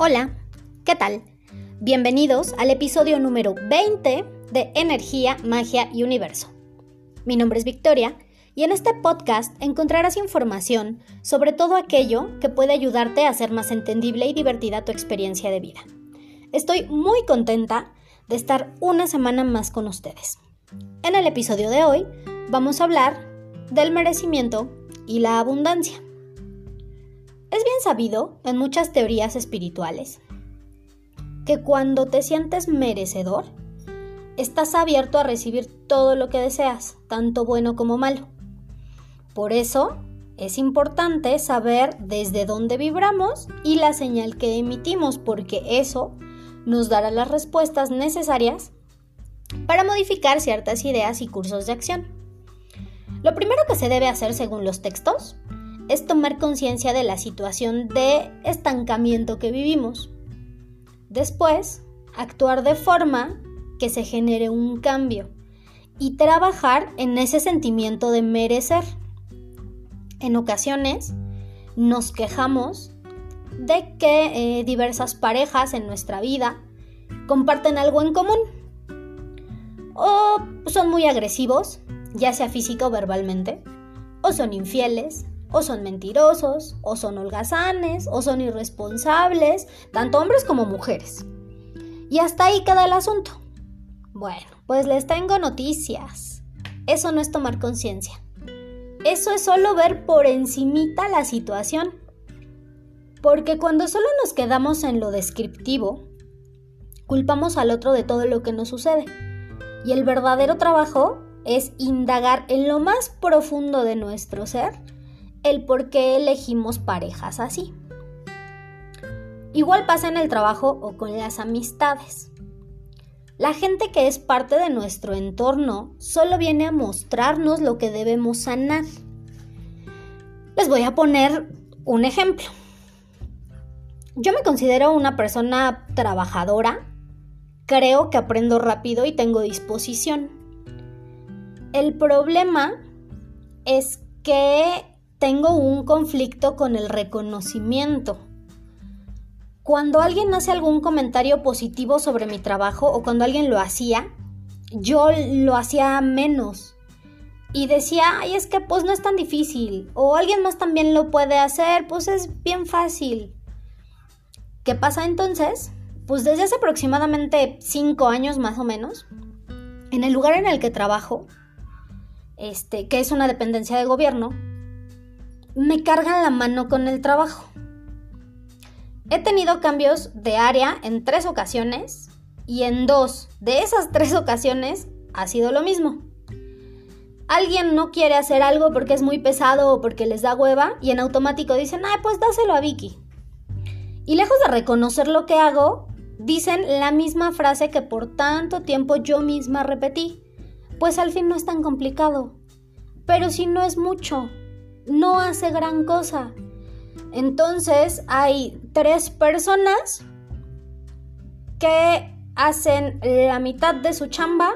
Hola, ¿qué tal? Bienvenidos al episodio número 20 de Energía, Magia y Universo. Mi nombre es Victoria y en este podcast encontrarás información sobre todo aquello que puede ayudarte a hacer más entendible y divertida tu experiencia de vida. Estoy muy contenta de estar una semana más con ustedes. En el episodio de hoy vamos a hablar del merecimiento y la abundancia. Es bien sabido en muchas teorías espirituales que cuando te sientes merecedor, estás abierto a recibir todo lo que deseas, tanto bueno como malo. Por eso es importante saber desde dónde vibramos y la señal que emitimos, porque eso nos dará las respuestas necesarias para modificar ciertas ideas y cursos de acción. Lo primero que se debe hacer según los textos es tomar conciencia de la situación de estancamiento que vivimos. Después, actuar de forma que se genere un cambio y trabajar en ese sentimiento de merecer. En ocasiones nos quejamos de que eh, diversas parejas en nuestra vida comparten algo en común o son muy agresivos, ya sea física o verbalmente, o son infieles, o son mentirosos, o son holgazanes, o son irresponsables, tanto hombres como mujeres. Y hasta ahí queda el asunto. Bueno, pues les tengo noticias. Eso no es tomar conciencia. Eso es solo ver por encimita la situación. Porque cuando solo nos quedamos en lo descriptivo, culpamos al otro de todo lo que nos sucede. Y el verdadero trabajo es indagar en lo más profundo de nuestro ser el por qué elegimos parejas así. Igual pasa en el trabajo o con las amistades. La gente que es parte de nuestro entorno solo viene a mostrarnos lo que debemos sanar. Les voy a poner un ejemplo. Yo me considero una persona trabajadora, creo que aprendo rápido y tengo disposición. El problema es que tengo un conflicto con el reconocimiento. Cuando alguien hace algún comentario positivo sobre mi trabajo o cuando alguien lo hacía, yo lo hacía menos. Y decía, ay, es que pues no es tan difícil. O alguien más también lo puede hacer, pues es bien fácil. ¿Qué pasa entonces? Pues desde hace aproximadamente cinco años más o menos, en el lugar en el que trabajo, este, que es una dependencia de gobierno, me cargan la mano con el trabajo. He tenido cambios de área en tres ocasiones y en dos de esas tres ocasiones ha sido lo mismo. Alguien no quiere hacer algo porque es muy pesado o porque les da hueva y en automático dicen, ay, pues dáselo a Vicky. Y lejos de reconocer lo que hago, dicen la misma frase que por tanto tiempo yo misma repetí. Pues al fin no es tan complicado. Pero si no es mucho, no hace gran cosa. Entonces hay tres personas que hacen la mitad de su chamba,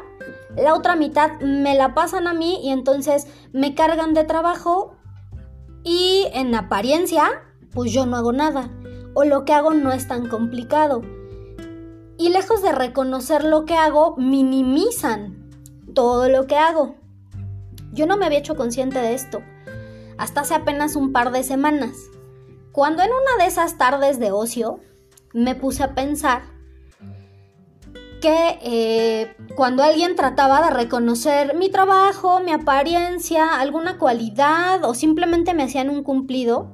la otra mitad me la pasan a mí y entonces me cargan de trabajo y en apariencia pues yo no hago nada o lo que hago no es tan complicado. Y lejos de reconocer lo que hago, minimizan todo lo que hago. Yo no me había hecho consciente de esto hasta hace apenas un par de semanas, cuando en una de esas tardes de ocio me puse a pensar que eh, cuando alguien trataba de reconocer mi trabajo, mi apariencia, alguna cualidad o simplemente me hacían un cumplido,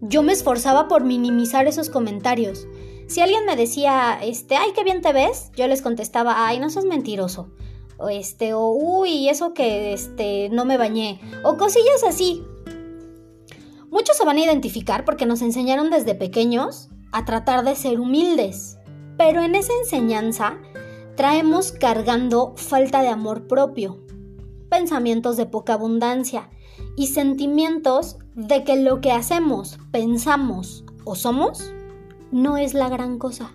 yo me esforzaba por minimizar esos comentarios. Si alguien me decía, este, ay, qué bien te ves, yo les contestaba, ay, no sos mentiroso. O este, o uy, eso que este, no me bañé. O cosillas así. Muchos se van a identificar porque nos enseñaron desde pequeños a tratar de ser humildes, pero en esa enseñanza traemos cargando falta de amor propio, pensamientos de poca abundancia y sentimientos de que lo que hacemos, pensamos o somos no es la gran cosa.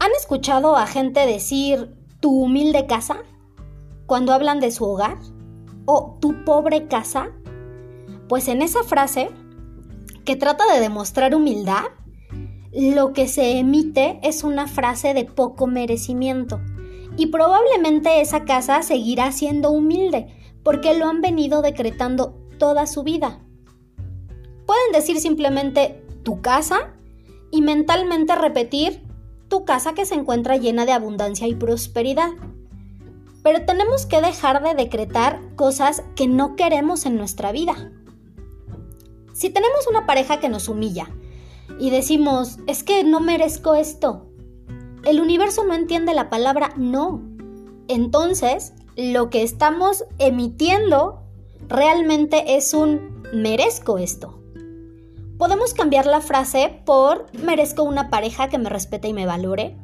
¿Han escuchado a gente decir tu humilde casa cuando hablan de su hogar? ¿O tu pobre casa pues en esa frase, que trata de demostrar humildad, lo que se emite es una frase de poco merecimiento. Y probablemente esa casa seguirá siendo humilde, porque lo han venido decretando toda su vida. Pueden decir simplemente tu casa y mentalmente repetir tu casa que se encuentra llena de abundancia y prosperidad. Pero tenemos que dejar de decretar cosas que no queremos en nuestra vida. Si tenemos una pareja que nos humilla y decimos, es que no merezco esto, el universo no entiende la palabra no. Entonces, lo que estamos emitiendo realmente es un merezco esto. Podemos cambiar la frase por merezco una pareja que me respete y me valore.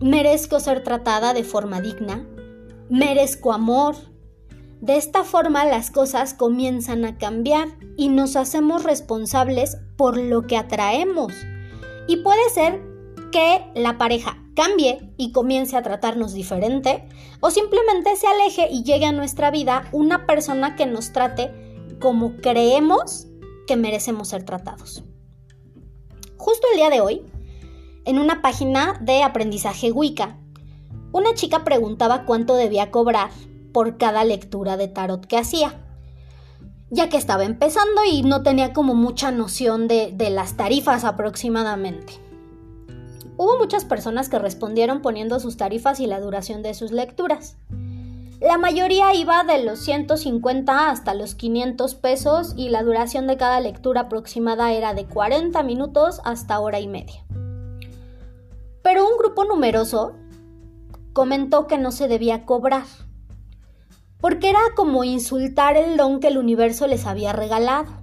Merezco ser tratada de forma digna. Merezco amor. De esta forma las cosas comienzan a cambiar y nos hacemos responsables por lo que atraemos. Y puede ser que la pareja cambie y comience a tratarnos diferente o simplemente se aleje y llegue a nuestra vida una persona que nos trate como creemos que merecemos ser tratados. Justo el día de hoy, en una página de aprendizaje Wicca, una chica preguntaba cuánto debía cobrar por cada lectura de tarot que hacía, ya que estaba empezando y no tenía como mucha noción de, de las tarifas aproximadamente. Hubo muchas personas que respondieron poniendo sus tarifas y la duración de sus lecturas. La mayoría iba de los 150 hasta los 500 pesos y la duración de cada lectura aproximada era de 40 minutos hasta hora y media. Pero un grupo numeroso comentó que no se debía cobrar, porque era como insultar el don que el universo les había regalado.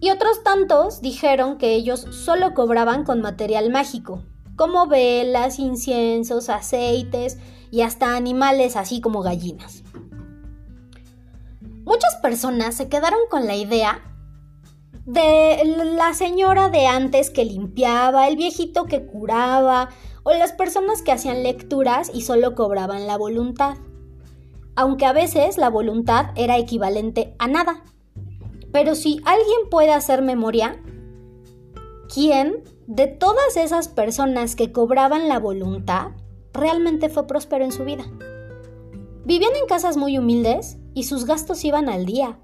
Y otros tantos dijeron que ellos solo cobraban con material mágico, como velas, inciensos, aceites y hasta animales así como gallinas. Muchas personas se quedaron con la idea de la señora de antes que limpiaba, el viejito que curaba o las personas que hacían lecturas y solo cobraban la voluntad. Aunque a veces la voluntad era equivalente a nada. Pero si alguien puede hacer memoria, ¿quién de todas esas personas que cobraban la voluntad realmente fue próspero en su vida. Vivían en casas muy humildes y sus gastos iban al día.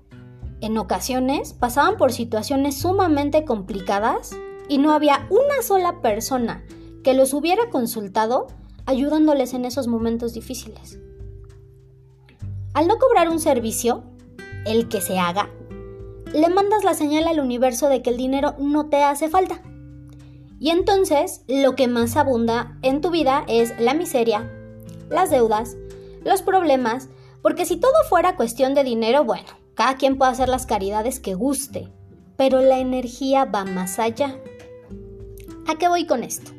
En ocasiones pasaban por situaciones sumamente complicadas y no había una sola persona que los hubiera consultado ayudándoles en esos momentos difíciles. Al no cobrar un servicio, el que se haga, le mandas la señal al universo de que el dinero no te hace falta. Y entonces lo que más abunda en tu vida es la miseria, las deudas, los problemas, porque si todo fuera cuestión de dinero, bueno, cada quien puede hacer las caridades que guste, pero la energía va más allá. ¿A qué voy con esto?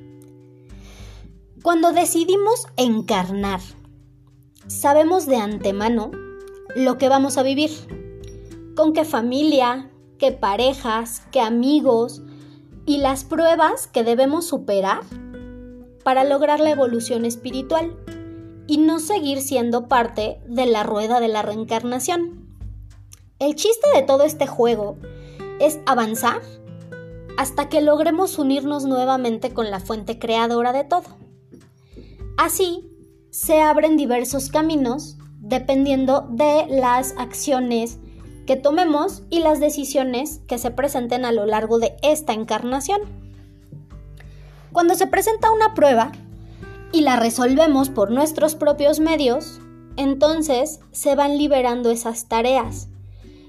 Cuando decidimos encarnar, sabemos de antemano lo que vamos a vivir, con qué familia, qué parejas, qué amigos, y las pruebas que debemos superar para lograr la evolución espiritual y no seguir siendo parte de la rueda de la reencarnación. El chiste de todo este juego es avanzar hasta que logremos unirnos nuevamente con la fuente creadora de todo. Así, se abren diversos caminos dependiendo de las acciones que tomemos y las decisiones que se presenten a lo largo de esta encarnación. Cuando se presenta una prueba y la resolvemos por nuestros propios medios, entonces se van liberando esas tareas.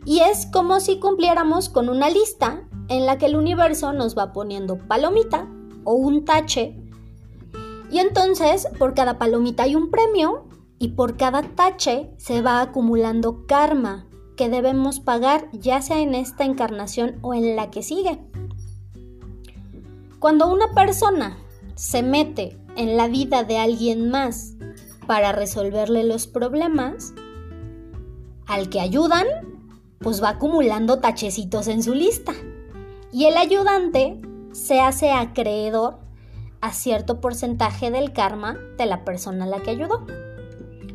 Y es como si cumpliéramos con una lista en la que el universo nos va poniendo palomita o un tache. Y entonces por cada palomita hay un premio y por cada tache se va acumulando karma, que debemos pagar ya sea en esta encarnación o en la que sigue. Cuando una persona se mete en la vida de alguien más para resolverle los problemas, al que ayudan, pues va acumulando tachecitos en su lista. Y el ayudante se hace acreedor a cierto porcentaje del karma de la persona a la que ayudó.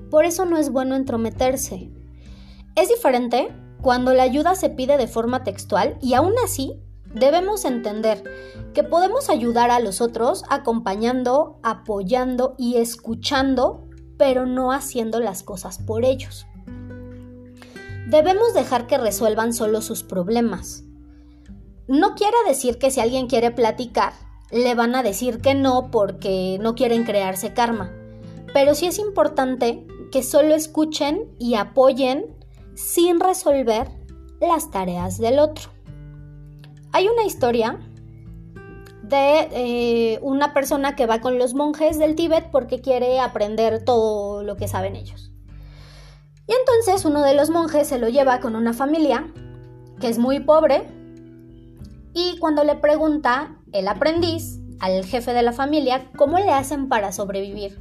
Por eso no es bueno entrometerse, es diferente cuando la ayuda se pide de forma textual y aún así debemos entender que podemos ayudar a los otros acompañando, apoyando y escuchando, pero no haciendo las cosas por ellos. Debemos dejar que resuelvan solo sus problemas. No quiere decir que si alguien quiere platicar, le van a decir que no porque no quieren crearse karma. Pero sí es importante que solo escuchen y apoyen sin resolver las tareas del otro. Hay una historia de eh, una persona que va con los monjes del Tíbet porque quiere aprender todo lo que saben ellos. Y entonces uno de los monjes se lo lleva con una familia que es muy pobre y cuando le pregunta el aprendiz al jefe de la familia cómo le hacen para sobrevivir,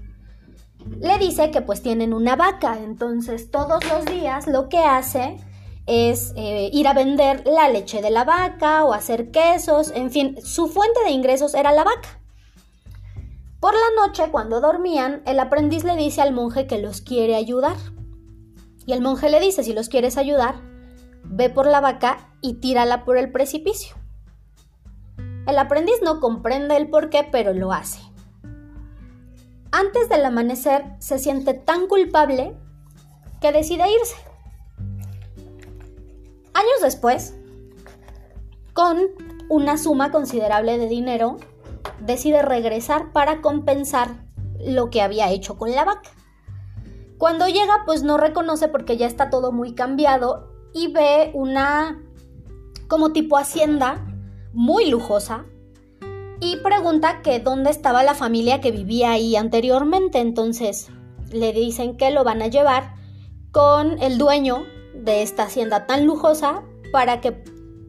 le dice que pues tienen una vaca, entonces todos los días lo que hace es eh, ir a vender la leche de la vaca o hacer quesos, en fin, su fuente de ingresos era la vaca. Por la noche, cuando dormían, el aprendiz le dice al monje que los quiere ayudar. Y el monje le dice, si los quieres ayudar, ve por la vaca y tírala por el precipicio. El aprendiz no comprende el por qué, pero lo hace. Antes del amanecer se siente tan culpable que decide irse. Años después, con una suma considerable de dinero, decide regresar para compensar lo que había hecho con la vaca. Cuando llega, pues no reconoce porque ya está todo muy cambiado y ve una como tipo hacienda muy lujosa y pregunta que dónde estaba la familia que vivía ahí anteriormente. Entonces le dicen que lo van a llevar con el dueño de esta hacienda tan lujosa para que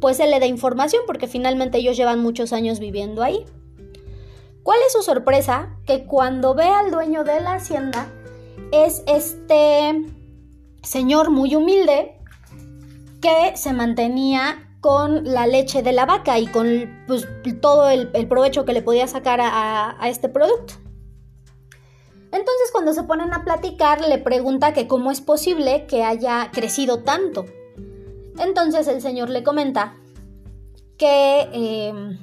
pues se le dé información porque finalmente ellos llevan muchos años viviendo ahí. ¿Cuál es su sorpresa? Que cuando ve al dueño de la hacienda es este señor muy humilde que se mantenía con la leche de la vaca y con pues, todo el, provecho que le podía sacar a, este producto. Entonces cuando se ponen a platicar le pregunta que cómo es posible que haya crecido tanto. Entonces el señor le comenta que em,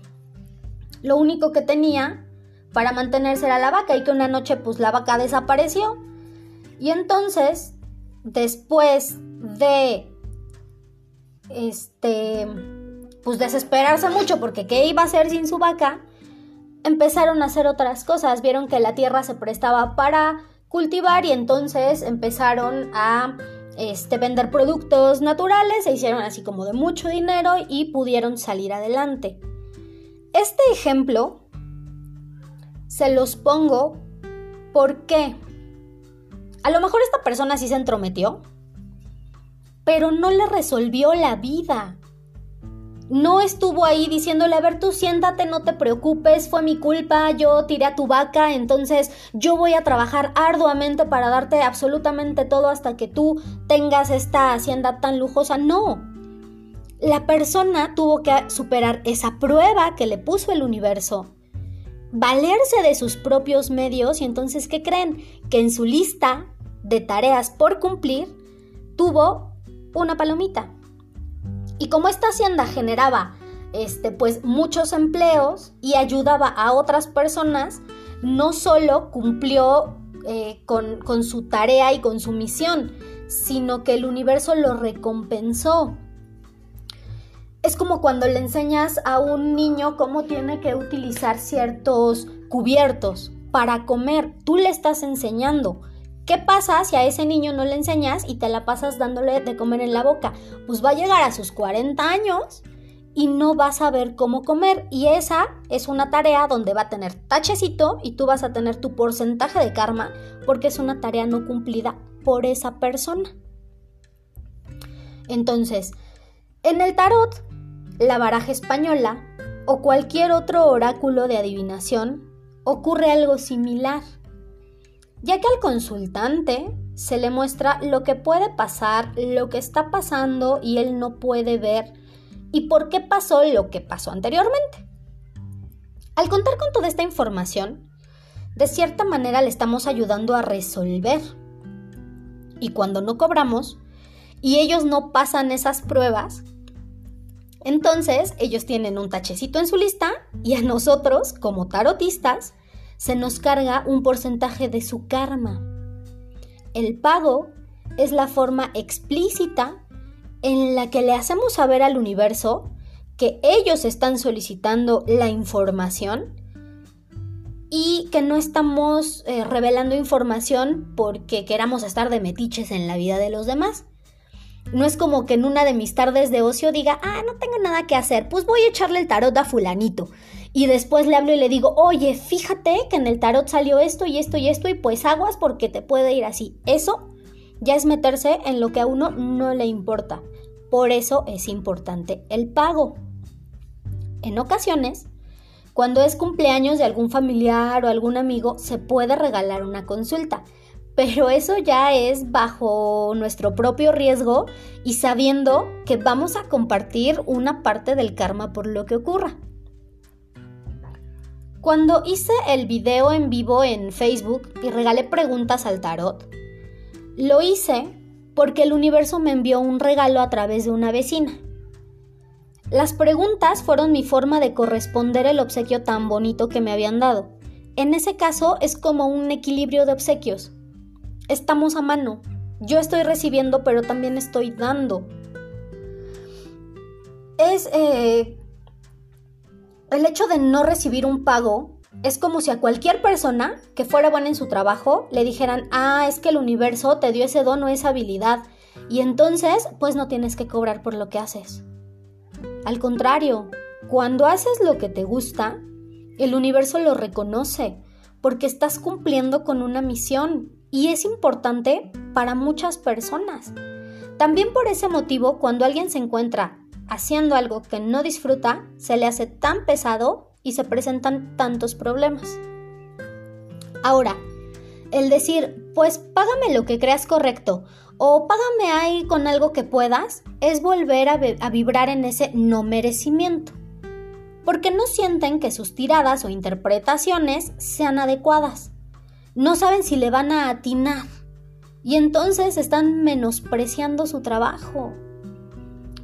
lo único que tenía para mantenerse era la vaca y que una noche pues la vaca desapareció. Y entonces, después de este, pues desesperarse mucho porque qué iba a hacer sin su vaca, empezaron a hacer otras cosas, vieron que la tierra se prestaba para cultivar y entonces empezaron a este, vender productos naturales, se hicieron así como de mucho dinero y pudieron salir adelante. Este ejemplo se los pongo porque a lo mejor esta persona sí se entrometió, pero no le resolvió la vida. No estuvo ahí diciéndole, a ver, tú siéntate, no te preocupes, fue mi culpa, yo tiré a tu vaca, entonces yo voy a trabajar arduamente para darte absolutamente todo hasta que tú tengas esta hacienda tan lujosa. No. La persona tuvo que superar esa prueba que le puso el universo, valerse de sus propios medios y entonces, ¿qué creen? Que en su lista de tareas por cumplir tuvo una palomita. Y como esta hacienda generaba este, pues, muchos empleos y ayudaba a otras personas, no solo cumplió eh, con, con su tarea y con su misión, sino que el universo lo recompensó. Es como cuando le enseñas a un niño cómo tiene que utilizar ciertos cubiertos para comer. Tú le estás enseñando. ¿Qué pasa si a ese niño no le enseñas y te la pasas dándole de comer en la boca? Pues va a llegar a sus 40 años y no va a saber cómo comer. Y esa es una tarea donde va a tener tachecito y tú vas a tener tu porcentaje de karma porque es una tarea no cumplida por esa persona. Entonces, en el tarot, la baraja española o cualquier otro oráculo de adivinación, ocurre algo similar ya que al consultante se le muestra lo que puede pasar, lo que está pasando y él no puede ver y por qué pasó lo que pasó anteriormente. Al contar con toda esta información, de cierta manera le estamos ayudando a resolver. Y cuando no cobramos y ellos no pasan esas pruebas, Entonces, ellos tienen un tachecito en su lista y a nosotros, como tarotistas, se nos carga un porcentaje de su karma. El pago es la forma explícita en la que le hacemos saber al universo que ellos están solicitando la información y que no estamos eh, revelando información porque queramos estar de metiches en la vida de los demás. No es como que en una de mis tardes de ocio diga, ah, no tengo nada que hacer, pues voy a echarle el tarot a fulanito. Y después le hablo y le digo, oye, fíjate que en el tarot salió esto y esto y esto y pues aguas porque te puede ir así. Eso ya es meterse en lo que a uno no le importa. Por eso es importante el pago. En ocasiones, cuando es cumpleaños de algún familiar o algún amigo, se puede regalar una consulta, pero eso ya es bajo nuestro propio riesgo y sabiendo que vamos a compartir una parte del karma por lo que ocurra. Cuando hice el video en vivo en Facebook y regalé preguntas al tarot, lo hice porque el universo me envió un regalo a través de una vecina. Las preguntas fueron mi forma de corresponder el obsequio tan bonito que me habían dado. En ese caso es como un equilibrio de obsequios. Estamos a mano. Yo estoy recibiendo, pero también estoy dando. Es eh, el hecho de no recibir un pago es como si a cualquier persona que fuera buena en su trabajo le dijeran, ah, es que el universo te dio ese don o esa habilidad y entonces pues no tienes que cobrar por lo que haces. Al contrario, cuando haces lo que te gusta, el universo lo reconoce porque estás cumpliendo con una misión y es importante para muchas personas. También por ese motivo, cuando alguien se encuentra haciendo algo que no disfruta, se le hace tan pesado y se presentan tantos problemas. Ahora, el decir, pues págame lo que creas correcto o págame ahí con algo que puedas, es volver a, vibrar en ese no merecimiento. Porque no sienten que sus tiradas o interpretaciones sean adecuadas. No saben si le van a atinar. Y entonces están menospreciando su trabajo.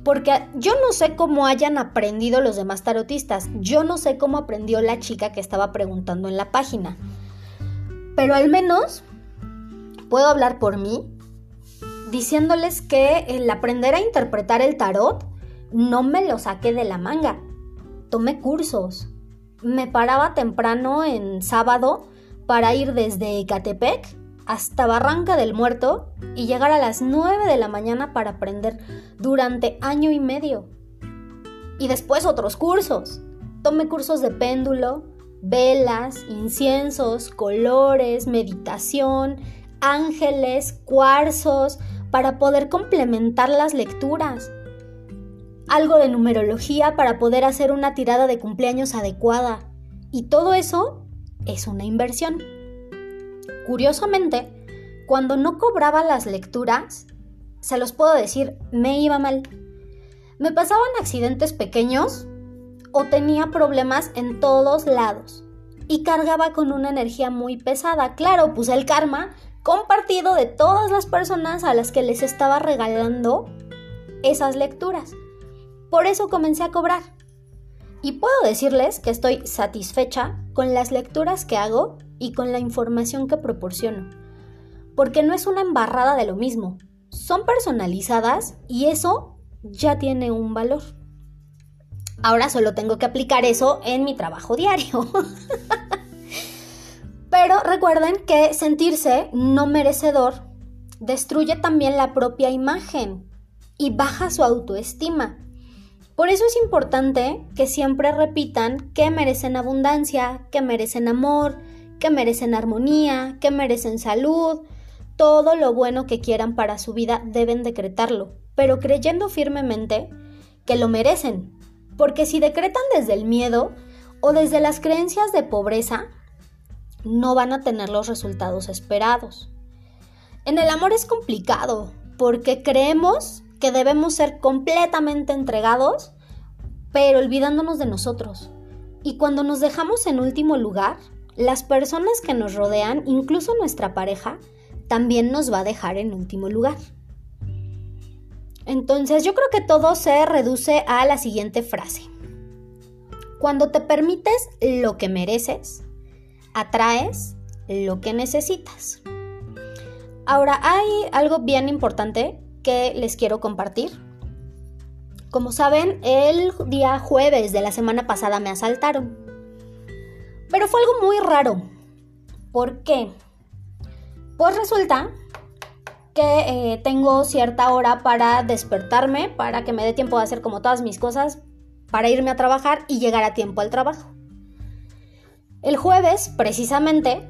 Porque yo no sé cómo hayan aprendido los demás tarotistas. Yo no sé cómo aprendió la chica que estaba preguntando en la página. Pero al menos puedo hablar por mí diciéndoles que el aprender a interpretar el tarot no me lo saqué de la manga. Tomé cursos. Me paraba temprano en sábado para ir desde Ecatepec hasta Barranca del Muerto y llegar a las 9 de la mañana para aprender durante año y medio. Y después otros cursos. Tomé cursos de péndulo, velas, inciensos, colores, meditación, ángeles, cuarzos, para poder complementar las lecturas. Algo de numerología para poder hacer una tirada de cumpleaños adecuada. Y todo eso es una inversión. Curiosamente, cuando no cobraba las lecturas, se los puedo decir, me iba mal. Me pasaban accidentes pequeños o tenía problemas en todos lados y cargaba con una energía muy pesada. Claro, pues el karma compartido de todas las personas a las que les estaba regalando esas lecturas. Por eso comencé a cobrar. Y puedo decirles que estoy satisfecha con las lecturas que hago y con la información que proporciono. Porque no es una embarrada de lo mismo. Son personalizadas y eso ya tiene un valor. Ahora solo tengo que aplicar eso en mi trabajo diario. Pero recuerden que sentirse no merecedor destruye también la propia imagen y baja su autoestima. Por eso es importante que siempre repitan que merecen abundancia, que merecen amor, que merecen armonía, que merecen salud. Todo lo bueno que quieran para su vida deben decretarlo, pero creyendo firmemente que lo merecen. Porque si decretan desde el miedo o desde las creencias de pobreza, no van a tener los resultados esperados. En el amor es complicado porque creemos que debemos ser completamente entregados, pero olvidándonos de nosotros. Y cuando nos dejamos en último lugar, las personas que nos rodean, incluso nuestra pareja, también nos va a dejar en último lugar. Entonces yo creo que todo se reduce a la siguiente frase. Cuando te permites lo que mereces, atraes lo que necesitas. Ahora, hay algo bien importante que les quiero compartir. Como saben, el día jueves de la semana pasada me asaltaron. Pero fue algo muy raro. ¿Por qué? Pues resulta que eh, tengo cierta hora para despertarme, para que me dé tiempo de hacer como todas mis cosas, para irme a trabajar y llegar a tiempo al trabajo. El jueves, precisamente,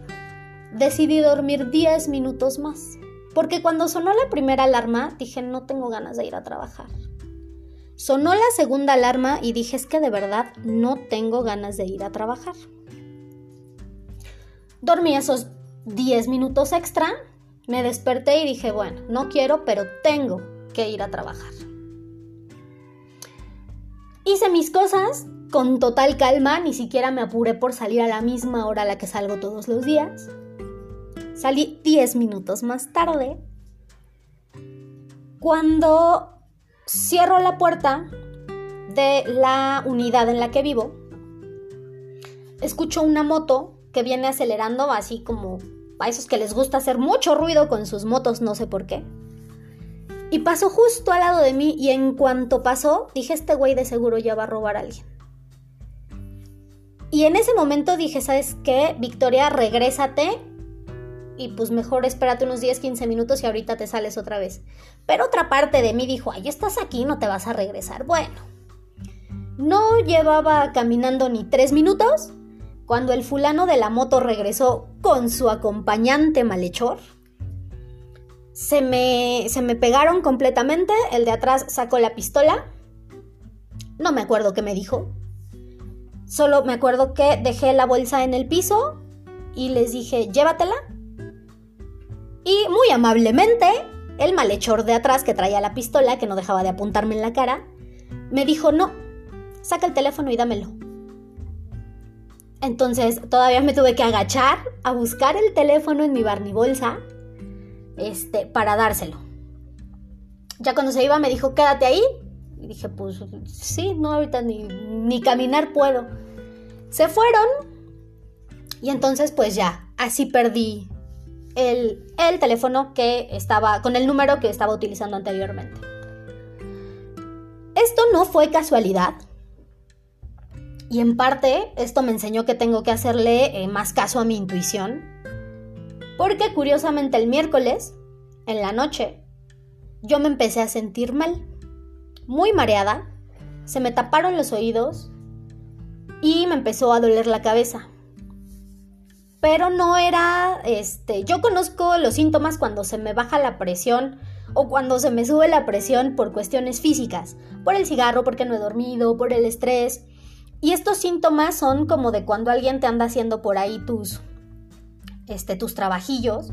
decidí dormir 10 minutos más. Porque cuando sonó la primera alarma, dije, no tengo ganas de ir a trabajar. Sonó la segunda alarma y dije, es que de verdad no tengo ganas de ir a trabajar. Dormí esos 10 minutos extra, me desperté y dije, bueno, no quiero, pero tengo que ir a trabajar. Hice mis cosas con total calma, ni siquiera me apuré por salir a la misma hora a la que salgo todos los días. Salí 10 minutos más tarde. Cuando cierro la puerta de la unidad en la que vivo, escucho una moto que viene acelerando así como a esos que les gusta hacer mucho ruido con sus motos, no sé por qué. Y pasó justo al lado de mí y en cuanto pasó, dije, este güey de seguro ya va a robar a alguien. Y en ese momento dije, ¿sabes qué? Victoria, regrésate y pues mejor espérate unos 10, 15 minutos y ahorita te sales otra vez. Pero otra parte de mí dijo, ay, estás aquí, no te vas a regresar. Bueno, no llevaba caminando ni tres minutos cuando el fulano de la moto regresó con su acompañante malhechor. Se me, se me pegaron completamente, el de atrás sacó la pistola. No me acuerdo qué me dijo. Solo me acuerdo que dejé la bolsa en el piso y les dije, llévatela y muy amablemente, el malhechor de atrás que traía la pistola, que no dejaba de apuntarme en la cara, me dijo, no, saca el teléfono y dámelo. Entonces todavía me tuve que agachar a buscar el teléfono en mi barnibolsa este, para dárselo. Ya cuando se iba me dijo, quédate ahí. Y dije, pues sí, no, ahorita ni, ni caminar puedo. Se fueron y entonces pues ya, así perdí el, teléfono que estaba, con el número que estaba utilizando anteriormente. Esto no fue casualidad. Y en parte esto me enseñó que tengo que hacerle eh, más caso a mi intuición. Porque curiosamente el miércoles, en la noche, yo me empecé a sentir mal. Muy mareada. Se me taparon los oídos y me empezó a doler la cabeza pero no era, este, yo conozco los síntomas cuando se me baja la presión o cuando se me sube la presión por cuestiones físicas, por el cigarro, porque no he dormido, por el estrés. Y estos síntomas son como de cuando alguien te anda haciendo por ahí tus, este, tus trabajillos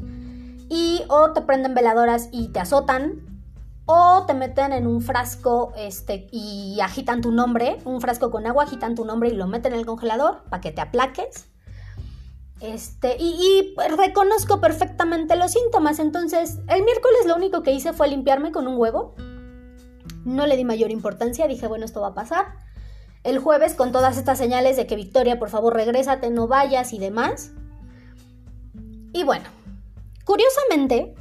y o te prenden veladoras y te azotan o te meten en un frasco este, y agitan tu nombre, un frasco con agua, agitan tu nombre y lo meten en el congelador para que te aplaques. Este, y, reconozco perfectamente los síntomas. Entonces, el miércoles lo único que hice fue limpiarme con un huevo. No le di mayor importancia, dije, bueno, esto va a pasar. El jueves, con todas estas señales de que Victoria, por favor, regrésate, no vayas y demás. Y bueno, curiosamente,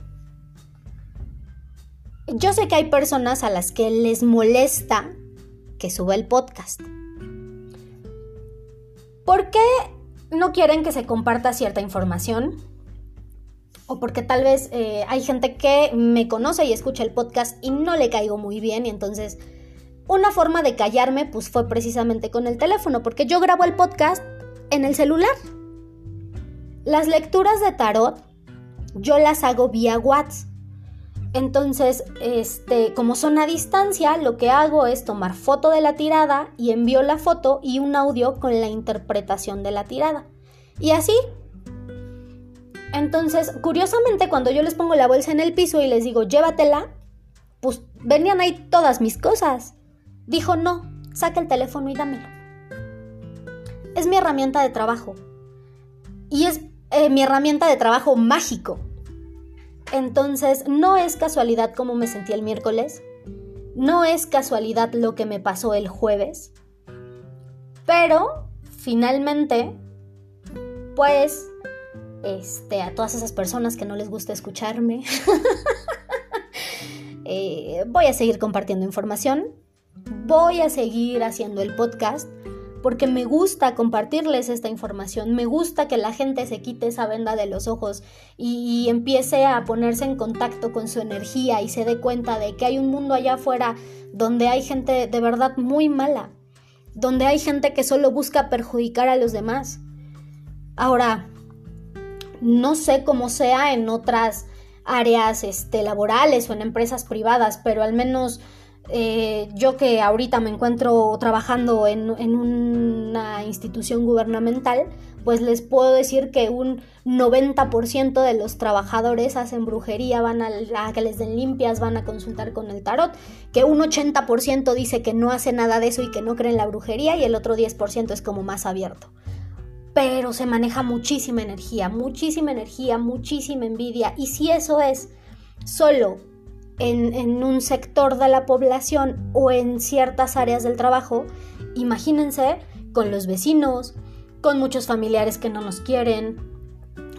yo sé que hay personas a las que les molesta que suba el podcast. ¿Por qué no quieren que se comparta cierta información o porque tal vez eh, hay gente que me conoce y escucha el podcast y no le caigo muy bien y entonces una forma de callarme pues fue precisamente con el teléfono porque yo grabo el podcast en el celular. Las lecturas de tarot yo las hago vía WhatsApp. Entonces, este, como son a distancia, lo que hago es tomar foto de la tirada y envío la foto y un audio con la interpretación de la tirada. Y así. Entonces, curiosamente, cuando yo les pongo la bolsa en el piso y les digo, llévatela, pues venían ahí todas mis cosas. Dijo, no, saca el teléfono y dámelo. Es mi herramienta de trabajo. Y es eh, mi herramienta de trabajo mágico. Entonces, no es casualidad cómo me sentí el miércoles. No es casualidad lo que me pasó el jueves, pero finalmente, pues, este, a todas esas personas que no les gusta escucharme, eh, voy a seguir compartiendo información, voy a seguir haciendo el podcast porque me gusta compartirles esta información, me gusta que la gente se quite esa venda de los ojos y, empiece a ponerse en contacto con su energía y se dé cuenta de que hay un mundo allá afuera donde hay gente de verdad muy mala, donde hay gente que solo busca perjudicar a los demás. Ahora, no sé cómo sea en otras áreas este, laborales o en empresas privadas, pero al menos eh, yo que ahorita me encuentro trabajando en, una institución gubernamental, pues les puedo decir que un 90% de los trabajadores hacen brujería, van a, a, que les den limpias, van a consultar con el tarot, que un 80% dice que no hace nada de eso y que no cree en la brujería y el otro 10% es como más abierto. Pero se maneja muchísima energía, muchísima energía, muchísima envidia y si eso es solo en, un sector de la población o en ciertas áreas del trabajo, imagínense con los vecinos, con muchos familiares que no nos quieren,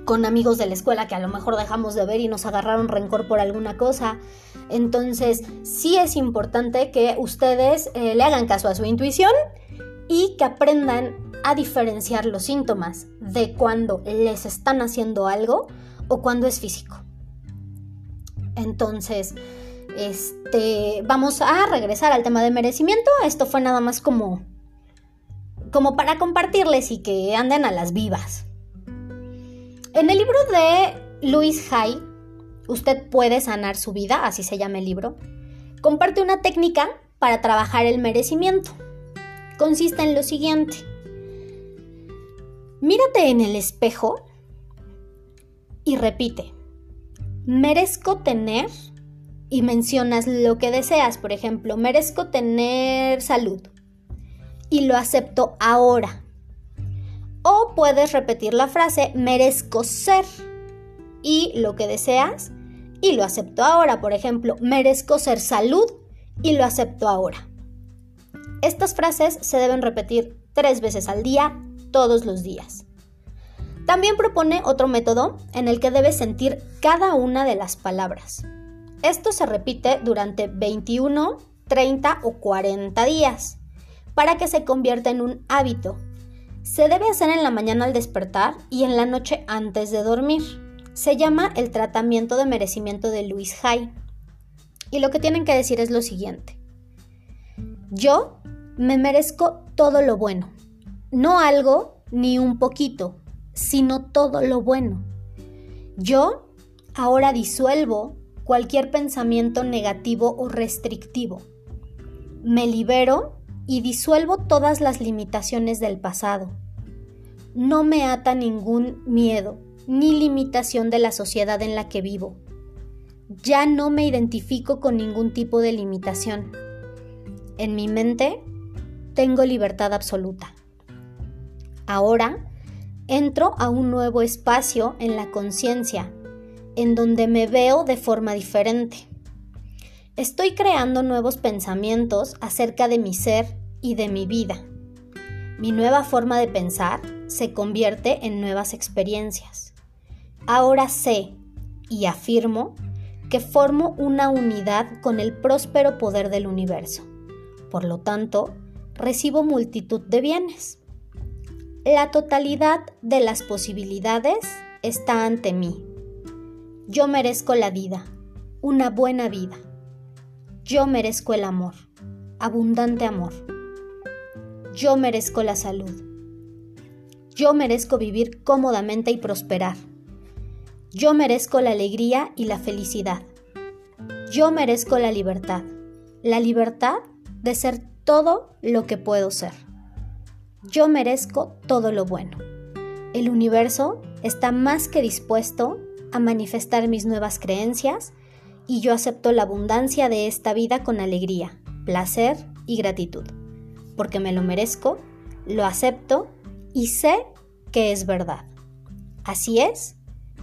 con amigos de la escuela que a lo mejor dejamos de ver y nos agarraron rencor por alguna cosa. Entonces, sí es importante que ustedes eh, le hagan caso a su intuición y que aprendan a diferenciar los síntomas de cuando les están haciendo algo o cuando es físico. Entonces, este, vamos a regresar al tema de merecimiento. Esto fue nada más como, como para compartirles y que anden a las vivas. En el libro de Louis Hay, Usted puede sanar su vida, así se llama el libro, comparte una técnica para trabajar el merecimiento. Consiste en lo siguiente. Mírate en el espejo y repite, merezco tener y mencionas lo que deseas. Por ejemplo, merezco tener salud y lo acepto ahora. O puedes repetir la frase merezco ser y lo que deseas y lo acepto ahora. Por ejemplo, merezco ser salud y lo acepto ahora. Estas frases se deben repetir tres veces al día, todos los días. También propone otro método en el que debes sentir cada una de las palabras. Esto se repite durante 21, 30 o 40 días para que se convierta en un hábito. Se debe hacer en la mañana al despertar y en la noche antes de dormir. Se llama el tratamiento de merecimiento de Luis Hay. Y lo que tienen que decir es lo siguiente. Yo me merezco todo lo bueno, no algo ni un poquito, sino todo lo bueno. Yo ahora disuelvo cualquier pensamiento negativo o restrictivo. Me libero y disuelvo todas las limitaciones del pasado. No me ata ningún miedo ni limitación de la sociedad en la que vivo. Ya no me identifico con ningún tipo de limitación. En mi mente tengo libertad absoluta. Ahora entro a un nuevo espacio en la conciencia, en donde me veo de forma diferente. Estoy creando nuevos pensamientos acerca de mi ser y de mi vida. Mi nueva forma de pensar se convierte en nuevas experiencias. Ahora sé y afirmo que formo una unidad con el próspero poder del universo. Por lo tanto, recibo multitud de bienes. La totalidad de las posibilidades está ante mí. Yo merezco la vida, una buena vida. Yo merezco el amor, abundante amor. Yo merezco la salud. Yo merezco vivir cómodamente y prosperar. Yo merezco la alegría y la felicidad. Yo merezco la libertad, la libertad de ser todo lo que puedo ser. Yo merezco todo lo bueno. El universo está más que dispuesto a manifestar mis nuevas creencias y yo acepto la abundancia de esta vida con alegría, placer y gratitud, porque me lo merezco, lo acepto y sé que es verdad. Así es,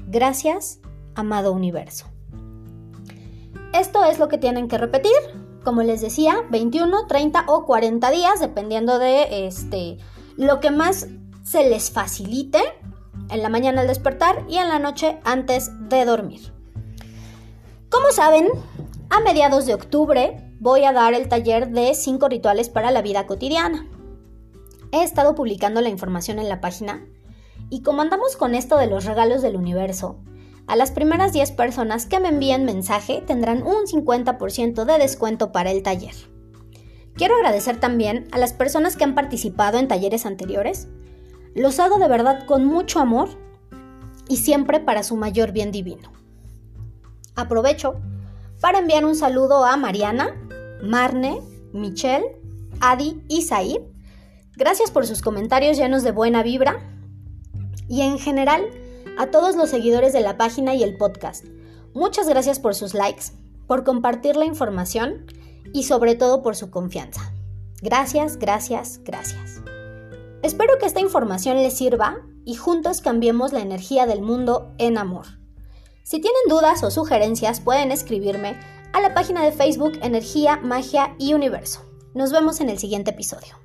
gracias, amado universo. Esto es lo que tienen que repetir como les decía, 21, 30 o 40 días, dependiendo de este, lo que más se les facilite en la mañana al despertar y en la noche antes de dormir. Como saben, a mediados de octubre voy a dar el taller de 5 rituales para la vida cotidiana. He estado publicando la información en la página y como andamos con esto de los regalos del universo, a las primeras 10 personas que me envíen mensaje tendrán un 50% de descuento para el taller. Quiero agradecer también a las personas que han participado en talleres anteriores. Los hago de verdad con mucho amor y siempre para su mayor bien divino. Aprovecho para enviar un saludo a Mariana, Marne, Michelle, Adi y Said. Gracias por sus comentarios llenos de buena vibra y en general a todos los seguidores de la página y el podcast. Muchas gracias por sus likes, por compartir la información y sobre todo por su confianza. Gracias, gracias, gracias. Espero que esta información les sirva y juntos cambiemos la energía del mundo en amor. Si tienen dudas o sugerencias pueden escribirme a la página de Facebook Energía, Magia y Universo. Nos vemos en el siguiente episodio.